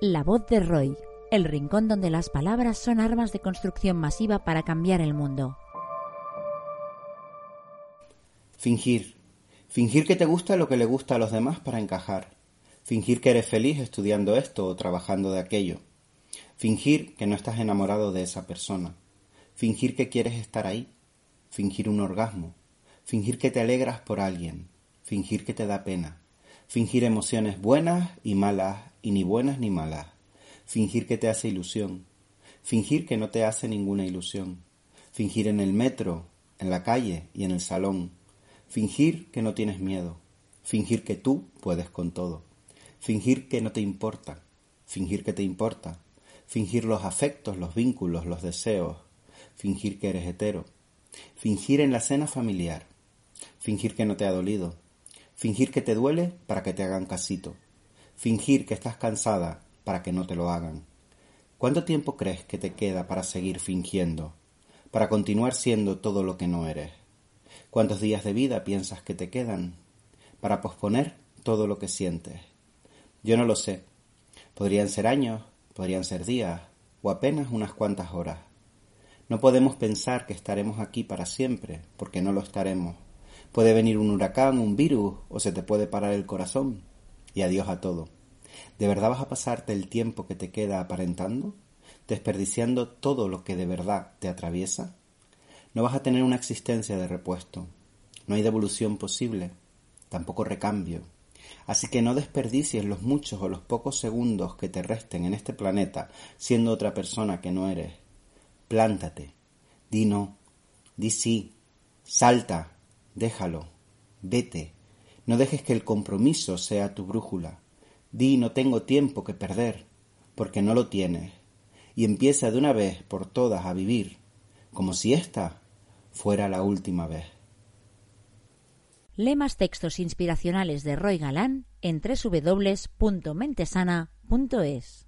La voz de Roy, el rincón donde las palabras son armas de construcción masiva para cambiar el mundo. Fingir. Fingir que te gusta lo que le gusta a los demás para encajar. Fingir que eres feliz estudiando esto o trabajando de aquello. Fingir que no estás enamorado de esa persona. Fingir que quieres estar ahí. Fingir un orgasmo. Fingir que te alegras por alguien. Fingir que te da pena. Fingir emociones buenas y malas y ni buenas ni malas. Fingir que te hace ilusión. Fingir que no te hace ninguna ilusión. Fingir en el metro, en la calle y en el salón. Fingir que no tienes miedo. Fingir que tú puedes con todo. Fingir que no te importa. Fingir que te importa. Fingir los afectos, los vínculos, los deseos. Fingir que eres hetero. Fingir en la cena familiar. Fingir que no te ha dolido. Fingir que te duele para que te hagan casito. Fingir que estás cansada para que no te lo hagan. ¿Cuánto tiempo crees que te queda para seguir fingiendo? Para continuar siendo todo lo que no eres. ¿Cuántos días de vida piensas que te quedan? Para posponer todo lo que sientes. Yo no lo sé. Podrían ser años, podrían ser días, o apenas unas cuantas horas. No podemos pensar que estaremos aquí para siempre, porque no lo estaremos. Puede venir un huracán, un virus, o se te puede parar el corazón. Y adiós a todo. ¿De verdad vas a pasarte el tiempo que te queda aparentando? ¿Desperdiciando todo lo que de verdad te atraviesa? No vas a tener una existencia de repuesto. No hay devolución posible, tampoco recambio. Así que no desperdicies los muchos o los pocos segundos que te resten en este planeta siendo otra persona que no eres. Plántate, di no, di sí, salta, Déjalo, vete, no dejes que el compromiso sea tu brújula. Di no tengo tiempo que perder, porque no lo tienes, y empieza de una vez por todas a vivir, como si esta fuera la última vez. Lemas textos inspiracionales de Roy Galán en www.mentesana.es